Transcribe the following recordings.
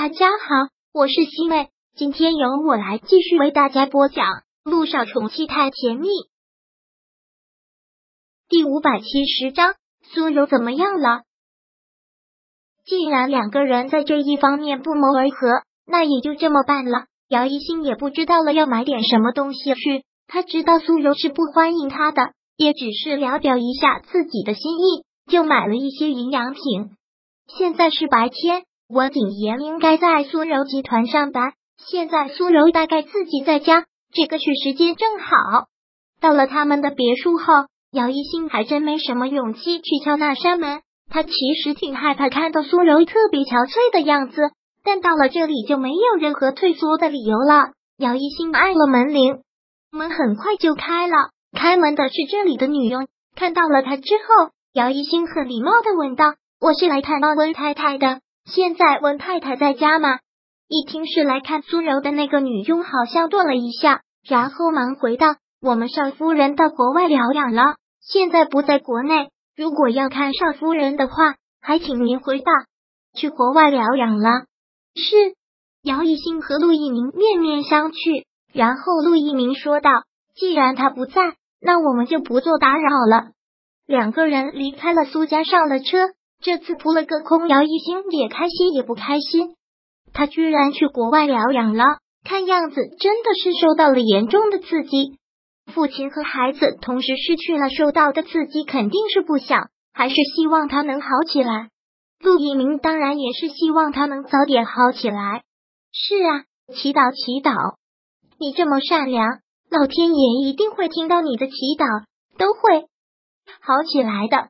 大家好，我是西妹，今天由我来继续为大家播讲《路上宠妻太甜蜜》第五百七十章。苏柔怎么样了？既然两个人在这一方面不谋而合，那也就这么办了。姚一星也不知道了要买点什么东西去，他知道苏柔是不欢迎他的，也只是聊表一下自己的心意，就买了一些营养品。现在是白天。温景言应该在苏柔集团上班，现在苏柔大概自己在家，这个去时间正好。到了他们的别墅后，姚一新还真没什么勇气去敲那扇门。他其实挺害怕看到苏柔特别憔悴的样子，但到了这里就没有任何退缩的理由了。姚一新按了门铃，门很快就开了。开门的是这里的女佣，看到了他之后，姚一新很礼貌的问道：“我是来看望温太太的。”现在温太太在家吗？一听是来看苏柔的那个女佣，好像顿了一下，然后忙回道：“我们少夫人到国外疗养了，现在不在国内。如果要看少夫人的话，还请您回答。去国外疗养了。”是姚以兴和陆一鸣面面相觑，然后陆一鸣说道：“既然他不在，那我们就不做打扰了。”两个人离开了苏家，上了车。这次扑了个空，姚一星也开心也不开心。他居然去国外疗养了，看样子真的是受到了严重的刺激。父亲和孩子同时失去了，受到的刺激肯定是不想，还是希望他能好起来。陆一鸣当然也是希望他能早点好起来。是啊，祈祷祈祷，你这么善良，老天爷一定会听到你的祈祷，都会好起来的。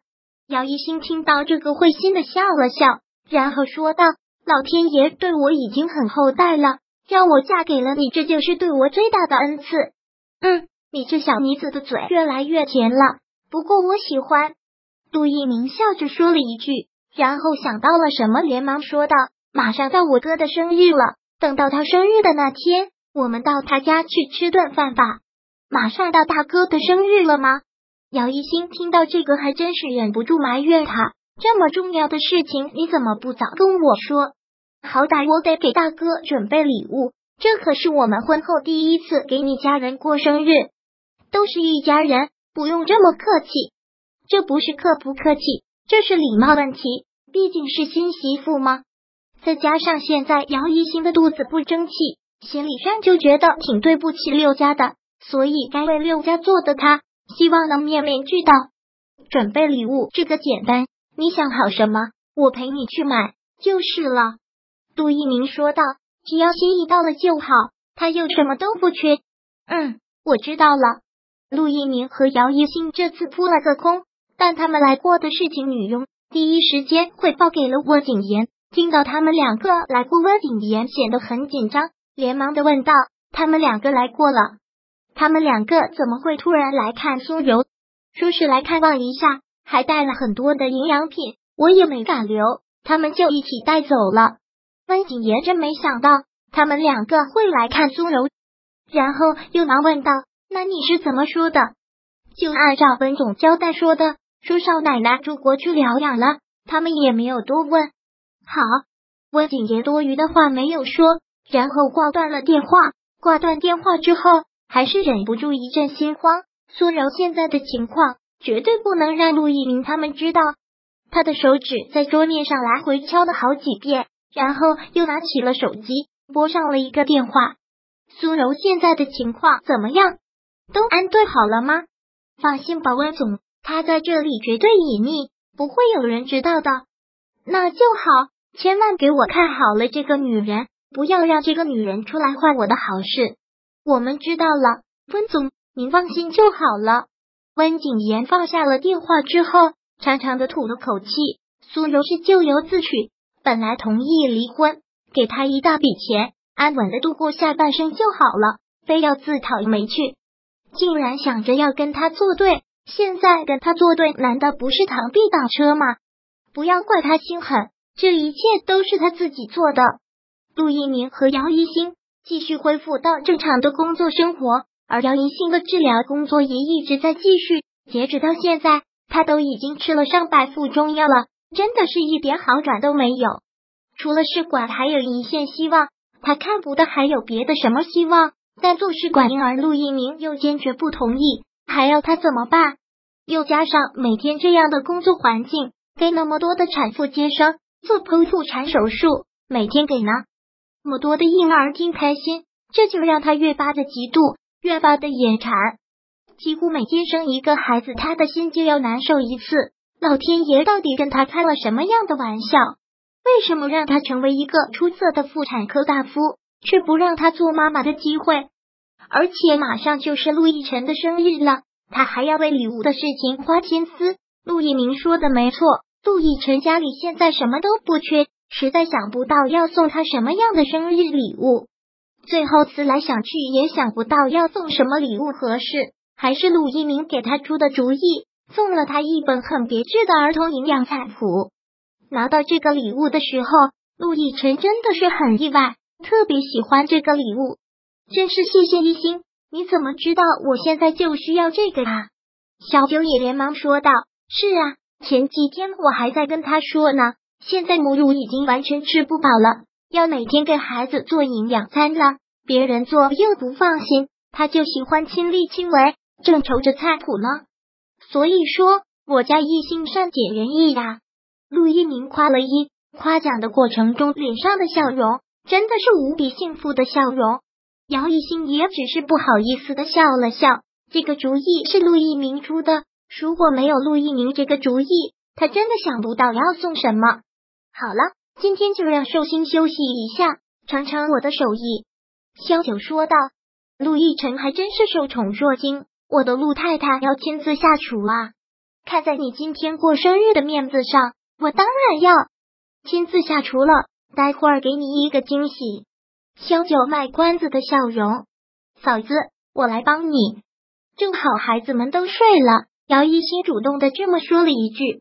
姚一新听到这个，会心的笑了笑，然后说道：“老天爷对我已经很厚待了，让我嫁给了你，这就是对我最大的恩赐。”嗯，你这小妮子的嘴越来越甜了，不过我喜欢。杜一鸣笑着说了一句，然后想到了什么，连忙说道：“马上到我哥的生日了，等到他生日的那天，我们到他家去吃顿饭吧。”马上到大哥的生日了吗？姚一新听到这个，还真是忍不住埋怨他：这么重要的事情，你怎么不早跟我说？好歹我得给大哥准备礼物，这可是我们婚后第一次给你家人过生日，都是一家人，不用这么客气。这不是客不客气，这是礼貌问题，毕竟是新媳妇吗？再加上现在姚一新的肚子不争气，心理上就觉得挺对不起六家的，所以该为六家做的他。希望能面面俱到，准备礼物这个简单，你想好什么，我陪你去买就是了。杜一鸣说道：“只要心意到了就好，他又什么都不缺。”嗯，我知道了。陆一鸣和姚一新这次扑了个空，但他们来过的事情，女佣第一时间汇报给了温景言。听到他们两个来过，温景言显得很紧张，连忙的问道：“他们两个来过了？”他们两个怎么会突然来看苏柔？说是来看望一下，还带了很多的营养品，我也没敢留，他们就一起带走了。温景言真没想到他们两个会来看苏柔，然后又忙问道：“那你是怎么说的？”就按照温总交代说的，说少奶奶出国去疗养了，他们也没有多问。好，温景言多余的话没有说，然后挂断了电话。挂断电话之后。还是忍不住一阵心慌。苏柔现在的情况绝对不能让陆一鸣他们知道。他的手指在桌面上来回敲了好几遍，然后又拿起了手机，拨上了一个电话。苏柔现在的情况怎么样？都安顿好了吗？放心吧，温总，他在这里绝对隐秘，不会有人知道的。那就好，千万给我看好了这个女人，不要让这个女人出来坏我的好事。我们知道了，温总，您放心就好了。温景言放下了电话之后，长长的吐了口气。苏柔是咎由自取，本来同意离婚，给他一大笔钱，安稳的度过下半生就好了，非要自讨没趣，竟然想着要跟他作对。现在跟他作对，难道不是螳臂挡车吗？不要怪他心狠，这一切都是他自己做的。陆一鸣和姚一星。继续恢复到正常的工作生活，而姚一新的治疗工作也一直在继续。截止到现在，他都已经吃了上百副中药了，真的是一点好转都没有。除了试管，还有一线希望。他看不到还有别的什么希望。但做试管婴儿，陆一鸣又坚决不同意，还要他怎么办？又加上每天这样的工作环境，给那么多的产妇接生、做剖腹产手术，每天给呢那么多的婴儿听开心，这就让他越发的嫉妒，越发的眼馋。几乎每天生一个孩子，他的心就要难受一次。老天爷到底跟他开了什么样的玩笑？为什么让他成为一个出色的妇产科大夫，却不让他做妈妈的机会？而且马上就是陆亦辰的生日了，他还要为礼物的事情花心思。陆一鸣说的没错，陆亦辰家里现在什么都不缺，实在想不到要送他什么样的生日礼物。最后思来想去，也想不到要送什么礼物合适。还是陆一鸣给他出的主意，送了他一本很别致的儿童营养菜谱。拿到这个礼物的时候，陆亦辰真的是很意外，特别喜欢这个礼物。真是谢谢一心，你怎么知道我现在就需要这个啊？小九也连忙说道：“是啊，前几天我还在跟他说呢，现在母乳已经完全吃不饱了，要每天给孩子做营养餐了，别人做又不放心，他就喜欢亲力亲为。”正愁着菜谱呢，所以说我家艺兴善解人意呀。陆一鸣夸了一夸奖的过程中，脸上的笑容真的是无比幸福的笑容。姚一兴也只是不好意思的笑了笑。这个主意是陆一鸣出的，如果没有陆一鸣这个主意，他真的想不到要送什么。好了，今天就让寿星休息一下，尝尝我的手艺。萧九说道。陆亦辰还真是受宠若惊。我的陆太太要亲自下厨啊！看在你今天过生日的面子上，我当然要亲自下厨了。待会儿给你一个惊喜。萧九卖关子的笑容，嫂子，我来帮你。正好孩子们都睡了，姚一新主动的这么说了一句。